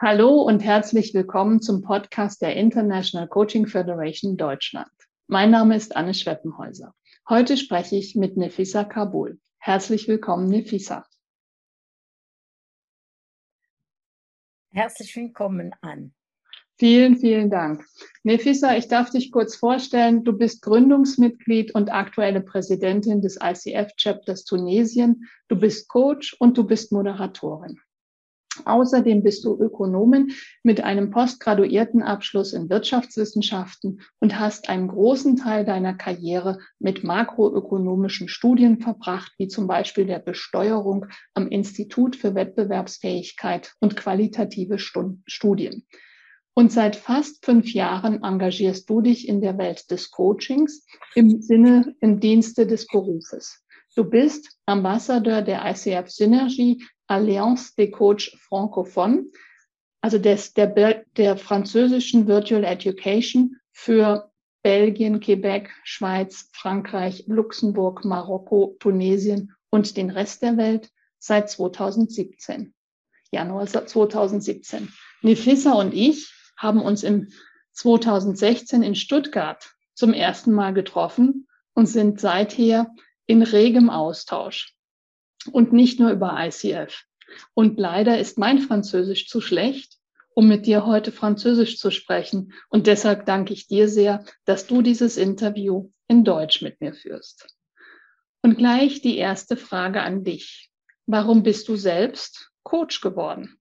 Hallo und herzlich willkommen zum Podcast der International Coaching Federation Deutschland. Mein Name ist Anne Schweppenhäuser. Heute spreche ich mit Nefisa Kabul. Herzlich willkommen, Nefisa. Herzlich willkommen an. Vielen, vielen Dank. Nefisa, ich darf dich kurz vorstellen. Du bist Gründungsmitglied und aktuelle Präsidentin des ICF-Chapters Tunesien. Du bist Coach und du bist Moderatorin. Außerdem bist du Ökonomin mit einem postgraduierten Abschluss in Wirtschaftswissenschaften und hast einen großen Teil deiner Karriere mit makroökonomischen Studien verbracht, wie zum Beispiel der Besteuerung am Institut für Wettbewerbsfähigkeit und qualitative Studien. Und seit fast fünf Jahren engagierst du dich in der Welt des Coachings im Sinne, im Dienste des Berufes. Du bist Ambassadeur der ICF Synergy, Alliance des Coachs Francophones, also des, der, der französischen Virtual Education für Belgien, Quebec, Schweiz, Frankreich, Luxemburg, Marokko, Tunesien und den Rest der Welt seit 2017. Januar 2017. Nefissa und ich haben uns im 2016 in Stuttgart zum ersten Mal getroffen und sind seither in regem Austausch und nicht nur über ICF. Und leider ist mein Französisch zu schlecht, um mit dir heute Französisch zu sprechen. Und deshalb danke ich dir sehr, dass du dieses Interview in Deutsch mit mir führst. Und gleich die erste Frage an dich. Warum bist du selbst Coach geworden?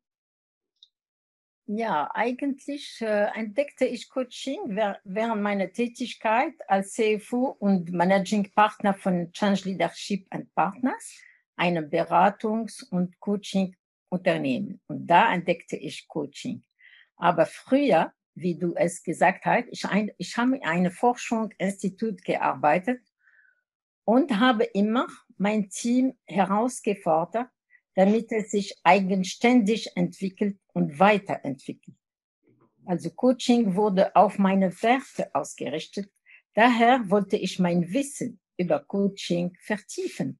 Ja, eigentlich äh, entdeckte ich Coaching während meiner Tätigkeit als CFO und Managing Partner von Change Leadership and Partners, einem Beratungs- und Coaching-Unternehmen. Und da entdeckte ich Coaching. Aber früher, wie du es gesagt hast, ich, ein, ich habe in einem Forschungsinstitut gearbeitet und habe immer mein Team herausgefordert, damit es sich eigenständig entwickelt und weiterentwickelt. Also Coaching wurde auf meine Werte ausgerichtet. Daher wollte ich mein Wissen über Coaching vertiefen.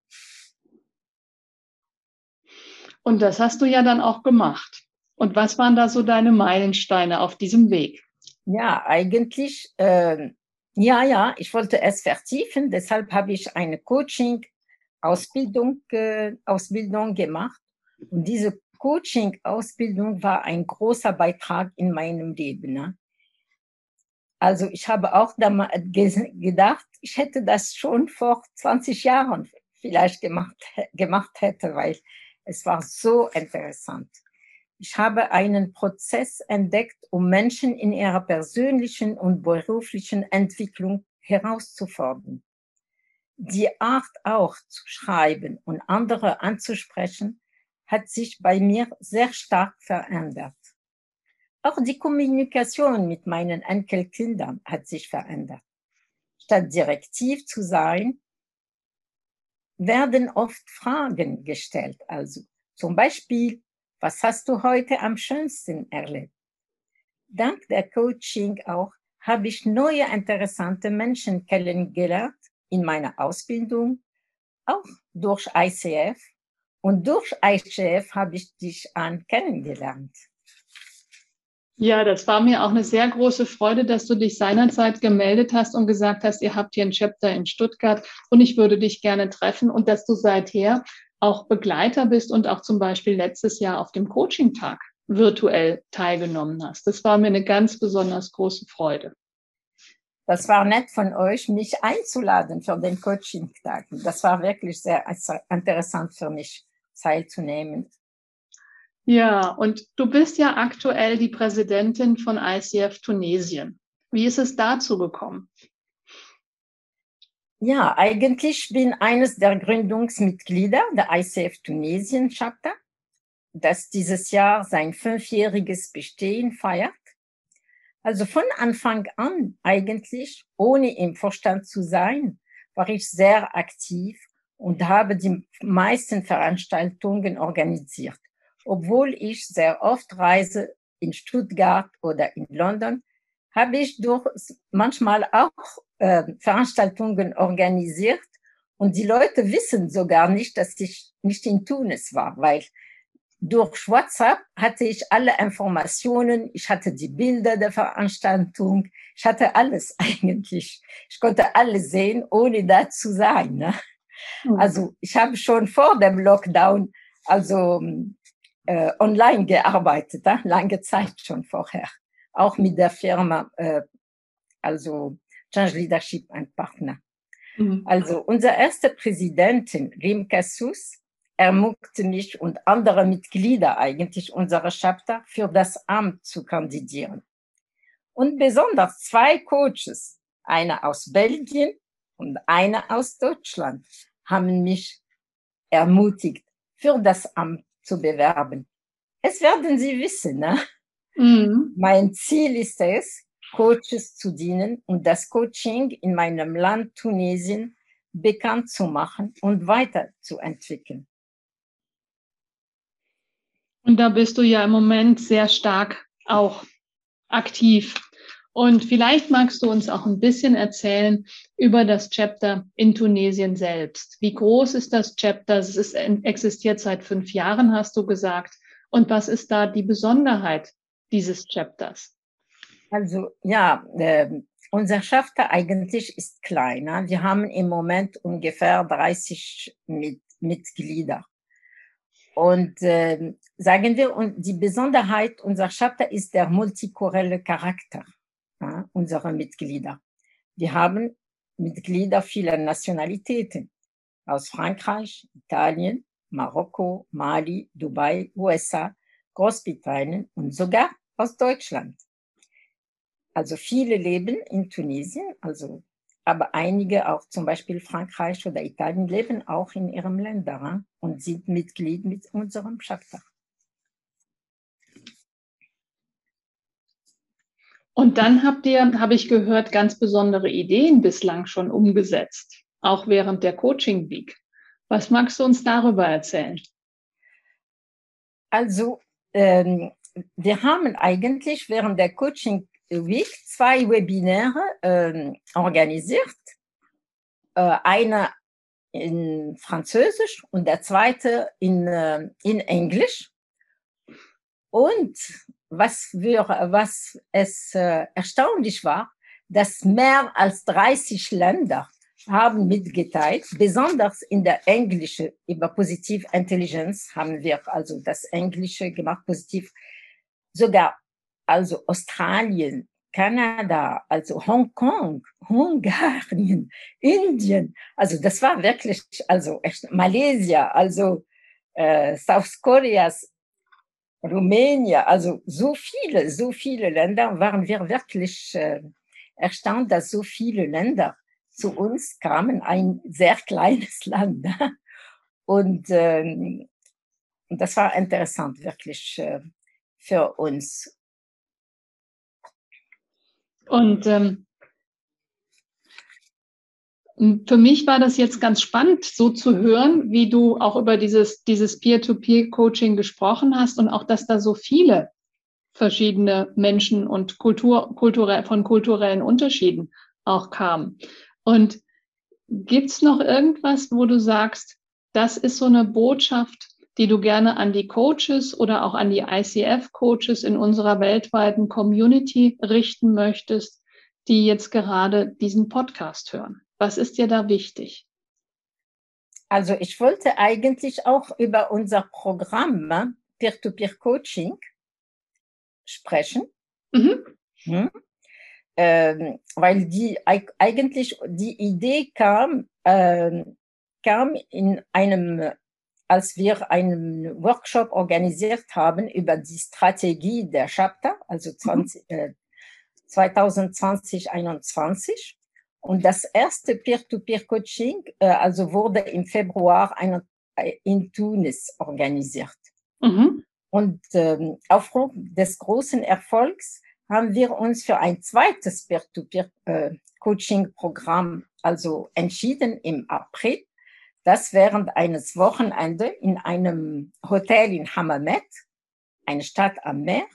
Und das hast du ja dann auch gemacht. Und was waren da so deine Meilensteine auf diesem Weg? Ja, eigentlich, äh, ja, ja, ich wollte es vertiefen. Deshalb habe ich eine Coaching Ausbildung, äh, Ausbildung gemacht. Und diese Coaching-Ausbildung war ein großer Beitrag in meinem Leben. Ne? Also ich habe auch damals gedacht, ich hätte das schon vor 20 Jahren vielleicht gemacht, gemacht hätte, weil es war so interessant. Ich habe einen Prozess entdeckt, um Menschen in ihrer persönlichen und beruflichen Entwicklung herauszufordern die Art auch zu schreiben und andere anzusprechen, hat sich bei mir sehr stark verändert. Auch die Kommunikation mit meinen Enkelkindern hat sich verändert. Statt direktiv zu sein, werden oft Fragen gestellt. Also zum Beispiel, was hast du heute am schönsten erlebt? Dank der Coaching auch habe ich neue interessante Menschen kennengelernt, in meiner Ausbildung, auch durch ICF. Und durch ICF habe ich dich an kennengelernt. Ja, das war mir auch eine sehr große Freude, dass du dich seinerzeit gemeldet hast und gesagt hast, ihr habt hier ein Chapter in Stuttgart und ich würde dich gerne treffen und dass du seither auch Begleiter bist und auch zum Beispiel letztes Jahr auf dem Coaching-Tag virtuell teilgenommen hast. Das war mir eine ganz besonders große Freude. Das war nett von euch, mich einzuladen für den Coaching-Tag. Das war wirklich sehr interessant für mich, teilzunehmen. Ja, und du bist ja aktuell die Präsidentin von ICF Tunesien. Wie ist es dazu gekommen? Ja, eigentlich bin eines der Gründungsmitglieder der ICF Tunesien Chapter, das dieses Jahr sein fünfjähriges Bestehen feiert. Also von Anfang an eigentlich, ohne im Vorstand zu sein, war ich sehr aktiv und habe die meisten Veranstaltungen organisiert. Obwohl ich sehr oft reise in Stuttgart oder in London, habe ich durch manchmal auch äh, Veranstaltungen organisiert und die Leute wissen sogar nicht, dass ich nicht in Tunis war, weil durch WhatsApp hatte ich alle Informationen, ich hatte die Bilder der Veranstaltung, ich hatte alles eigentlich. Ich konnte alles sehen, ohne da zu sein. Ne? Mhm. Also ich habe schon vor dem Lockdown also äh, online gearbeitet, ne? lange Zeit schon vorher, auch mit der Firma, äh, also Change Leadership, ein Partner. Mhm. Also unsere erste Präsidentin, Rim Kassus, ermutigte mich und andere Mitglieder eigentlich unserer Chapter für das Amt zu kandidieren. Und besonders zwei Coaches, einer aus Belgien und einer aus Deutschland, haben mich ermutigt, für das Amt zu bewerben. Es werden Sie wissen, ne? Mhm. Mein Ziel ist es, Coaches zu dienen und das Coaching in meinem Land Tunesien bekannt zu machen und weiterzuentwickeln. Und da bist du ja im Moment sehr stark auch aktiv. Und vielleicht magst du uns auch ein bisschen erzählen über das Chapter in Tunesien selbst. Wie groß ist das Chapter? Es ist, existiert seit fünf Jahren, hast du gesagt. Und was ist da die Besonderheit dieses Chapters? Also ja, äh, unser Chapter eigentlich ist kleiner. Wir haben im Moment ungefähr 30 mit, Mitglieder. Und äh, sagen wir, und die Besonderheit unserer Chapter ist der multikulturelle Charakter ja, unserer Mitglieder. Wir haben Mitglieder vieler Nationalitäten aus Frankreich, Italien, Marokko, Mali, Dubai, USA, Großbritannien und sogar aus Deutschland. Also viele leben in Tunesien, also aber einige auch zum Beispiel Frankreich oder Italien leben auch in ihrem Länder und sind Mitglied mit unserem Chapter. Und dann habt ihr, habe ich gehört, ganz besondere Ideen bislang schon umgesetzt, auch während der Coaching Week. Was magst du uns darüber erzählen? Also, ähm, wir haben eigentlich während der Coaching Week zwei Webinare äh, organisiert. Äh, einer in Französisch und der zweite in, äh, in Englisch. Und was, wir, was es äh, erstaunlich war, dass mehr als 30 Länder haben mitgeteilt, besonders in der Englische über Positiv Intelligence haben wir also das Englische gemacht, positiv. Sogar also Australien, Kanada, also Hongkong, Ungarn, Indien. Also das war wirklich, also echt Malaysia, also äh, South Korea, Rumänien, also so viele, so viele Länder waren wir wirklich äh, erstaunt, dass so viele Länder zu uns kamen, ein sehr kleines Land. Und ähm, das war interessant, wirklich äh, für uns. Und ähm, für mich war das jetzt ganz spannend, so zu hören, wie du auch über dieses, dieses Peer-to-Peer-Coaching gesprochen hast und auch, dass da so viele verschiedene Menschen und Kultur, kulturell, von kulturellen Unterschieden auch kamen. Und gibt's noch irgendwas, wo du sagst, das ist so eine Botschaft, die du gerne an die Coaches oder auch an die ICF-Coaches in unserer weltweiten Community richten möchtest, die jetzt gerade diesen Podcast hören? Was ist dir da wichtig? Also ich wollte eigentlich auch über unser Programm ne, Peer-to-Peer-Coaching sprechen. Mhm. Hm? Ähm, weil die eigentlich die Idee kam, äh, kam in einem, als wir einen Workshop organisiert haben über die Strategie der Chapter, also 20, mhm. äh, 2020, 2021. Und das erste Peer-to-Peer-Coaching äh, also wurde im Februar ein, äh, in Tunis organisiert. Mhm. Und ähm, aufgrund des großen Erfolgs haben wir uns für ein zweites Peer-to-Peer-Coaching-Programm äh, also entschieden im April, das während eines Wochenendes in einem Hotel in Hammamet, eine Stadt am Meer,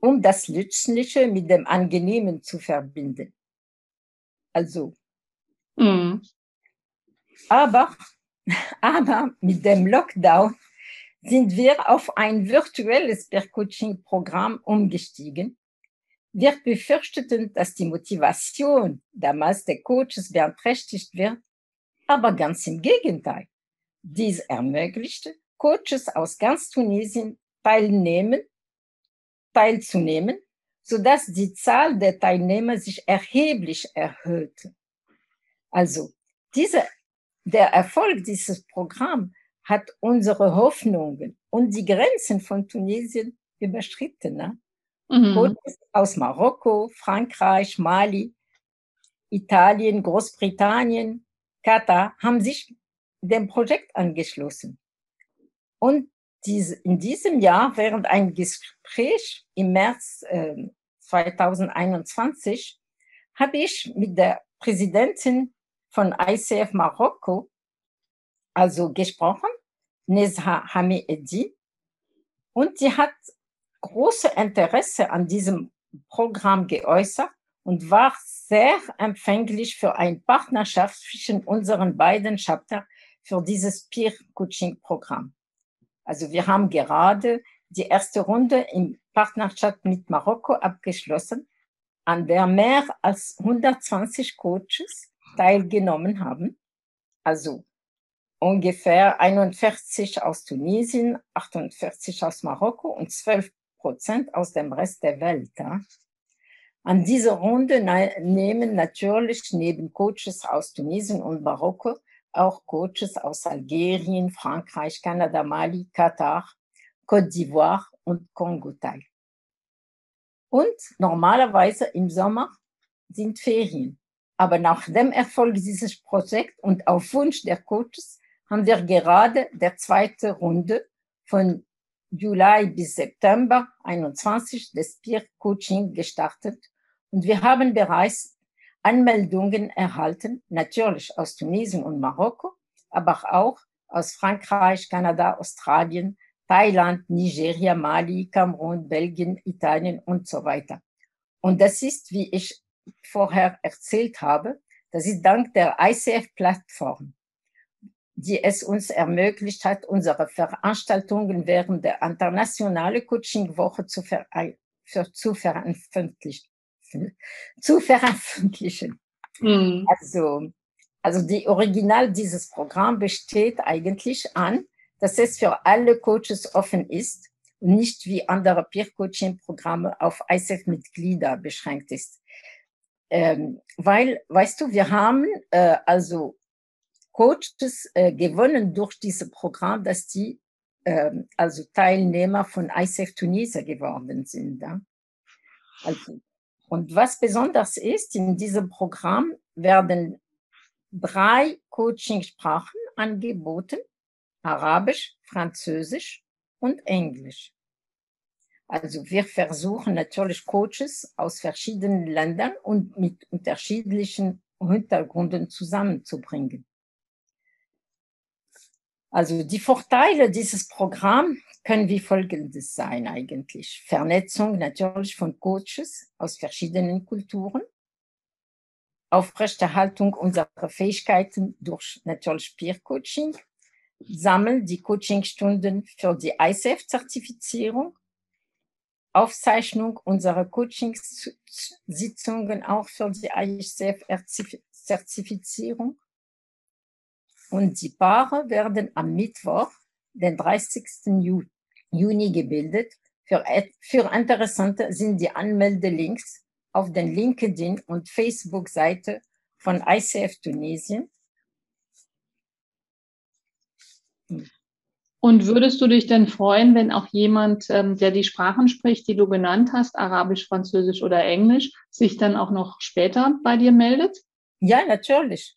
um das Nützliche mit dem Angenehmen zu verbinden. Also. Mhm. Aber, aber mit dem Lockdown sind wir auf ein virtuelles Peer-Coaching-Programm umgestiegen. Wir befürchteten, dass die Motivation damals der Coaches beeinträchtigt wird, aber ganz im Gegenteil. Dies ermöglichte Coaches aus ganz Tunesien teilnehmen, teilzunehmen, sodass die Zahl der Teilnehmer sich erheblich erhöhte. Also, diese, der Erfolg dieses Programms hat unsere Hoffnungen und die Grenzen von Tunesien überschritten. Ne? Mhm. Aus Marokko, Frankreich, Mali, Italien, Großbritannien, Katar haben sich dem Projekt angeschlossen. Und diese, in diesem Jahr, während ein Gespräch im März äh, 2021, habe ich mit der Präsidentin von ICF Marokko also gesprochen, Nezha Hami Edi, und sie hat große Interesse an diesem Programm geäußert und war sehr empfänglich für eine Partnerschaft zwischen unseren beiden Chapter für dieses Peer-Coaching-Programm. Also wir haben gerade die erste Runde in Partnerschaft mit Marokko abgeschlossen, an der mehr als 120 Coaches teilgenommen haben. Also ungefähr 41 aus Tunesien, 48 aus Marokko und 12 Prozent aus dem Rest der Welt. An dieser Runde nehmen natürlich neben Coaches aus Tunesien und Marokko auch Coaches aus Algerien, Frankreich, Kanada, Mali, Katar, Côte d'Ivoire und Kongo teil. Und normalerweise im Sommer sind Ferien. Aber nach dem Erfolg dieses Projekts und auf Wunsch der Coaches haben wir gerade der zweite Runde von Juli bis September 21 des Peer Coaching gestartet und wir haben bereits Anmeldungen erhalten, natürlich aus Tunesien und Marokko, aber auch aus Frankreich, Kanada, Australien, Thailand, Nigeria, Mali, Kamerun, Belgien, Italien und so weiter. Und das ist, wie ich vorher erzählt habe, das ist dank der ICF-Plattform die es uns ermöglicht hat, unsere Veranstaltungen während der internationalen Coaching-Woche zu, ver für, zu, veröffentlichen. Zu veröffentlichen. Mhm. Also, also die Original dieses Programm besteht eigentlich an, dass es für alle Coaches offen ist und nicht wie andere Peer-Coaching-Programme auf ISF-Mitglieder beschränkt ist. Ähm, weil, weißt du, wir haben äh, also Coaches äh, gewonnen durch dieses Programm, dass die äh, also Teilnehmer von ICF Tunisia geworden sind. Ja? Also, und was besonders ist, in diesem Programm werden drei Coachingsprachen angeboten, Arabisch, Französisch und Englisch. Also wir versuchen natürlich Coaches aus verschiedenen Ländern und mit unterschiedlichen Hintergründen zusammenzubringen. Also die Vorteile dieses Programms können wie folgendes sein eigentlich. Vernetzung natürlich von Coaches aus verschiedenen Kulturen, Aufrechterhaltung unserer Fähigkeiten durch natürlich Peer Sammeln die Coachingstunden für die ICF-Zertifizierung, Aufzeichnung unserer Coachingsitzungen auch für die ICF-Zertifizierung, und die Paare werden am Mittwoch, den 30. Juni gebildet. Für, für Interessante sind die Anmeldelinks auf den LinkedIn und Facebook-Seite von ICF Tunesien. Und würdest du dich denn freuen, wenn auch jemand, ähm, der die Sprachen spricht, die du genannt hast, Arabisch, Französisch oder Englisch, sich dann auch noch später bei dir meldet? Ja, natürlich.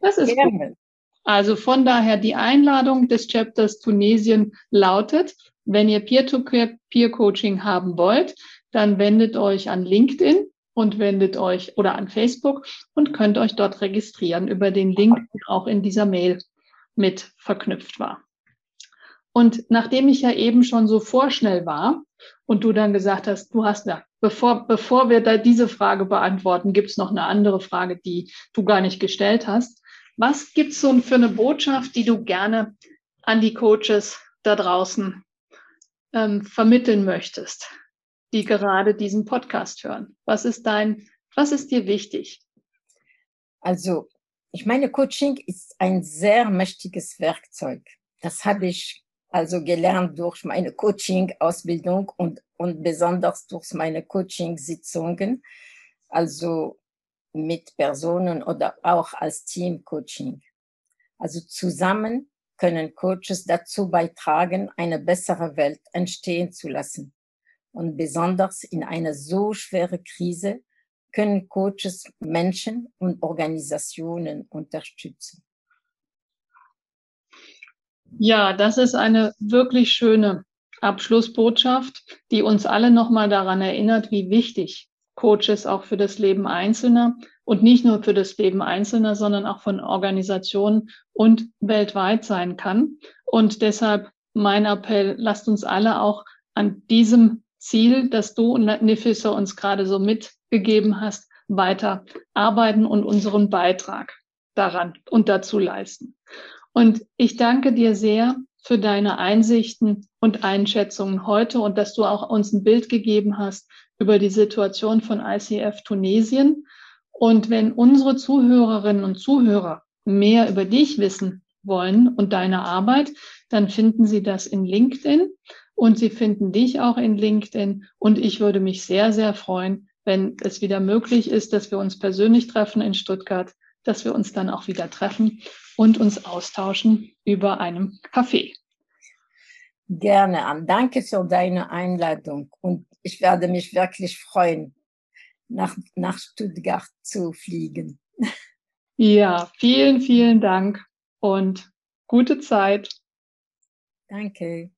Das ist Gerne. gut. Also von daher die Einladung des Chapters Tunesien lautet, wenn ihr Peer-to-Peer-Coaching haben wollt, dann wendet euch an LinkedIn und wendet euch oder an Facebook und könnt euch dort registrieren über den Link, der auch in dieser Mail mit verknüpft war. Und nachdem ich ja eben schon so vorschnell war und du dann gesagt hast, du hast ja, bevor, bevor wir da diese Frage beantworten, gibt es noch eine andere Frage, die du gar nicht gestellt hast. Was gibt es so für eine Botschaft, die du gerne an die Coaches da draußen ähm, vermitteln möchtest, die gerade diesen Podcast hören? Was ist dein, was ist dir wichtig? Also, ich meine, Coaching ist ein sehr mächtiges Werkzeug. Das habe ich also gelernt durch meine Coaching-Ausbildung und, und besonders durch meine Coaching-Sitzungen, also mit Personen oder auch als Team-Coaching. Also zusammen können Coaches dazu beitragen, eine bessere Welt entstehen zu lassen. Und besonders in einer so schweren Krise können Coaches Menschen und Organisationen unterstützen. Ja, das ist eine wirklich schöne Abschlussbotschaft, die uns alle nochmal daran erinnert, wie wichtig Coaches auch für das Leben Einzelner und nicht nur für das Leben Einzelner, sondern auch von Organisationen und weltweit sein kann. Und deshalb mein Appell, lasst uns alle auch an diesem Ziel, das du und Nifissa uns gerade so mitgegeben hast, weiter arbeiten und unseren Beitrag daran und dazu leisten. Und ich danke dir sehr für deine Einsichten und Einschätzungen heute und dass du auch uns ein Bild gegeben hast über die Situation von ICF Tunesien. Und wenn unsere Zuhörerinnen und Zuhörer mehr über dich wissen wollen und deine Arbeit, dann finden sie das in LinkedIn und sie finden dich auch in LinkedIn. Und ich würde mich sehr, sehr freuen, wenn es wieder möglich ist, dass wir uns persönlich treffen in Stuttgart, dass wir uns dann auch wieder treffen und uns austauschen über einem Kaffee. Gerne an. Danke für deine Einladung und ich werde mich wirklich freuen, nach, nach Stuttgart zu fliegen. Ja, vielen, vielen Dank und gute Zeit. Danke.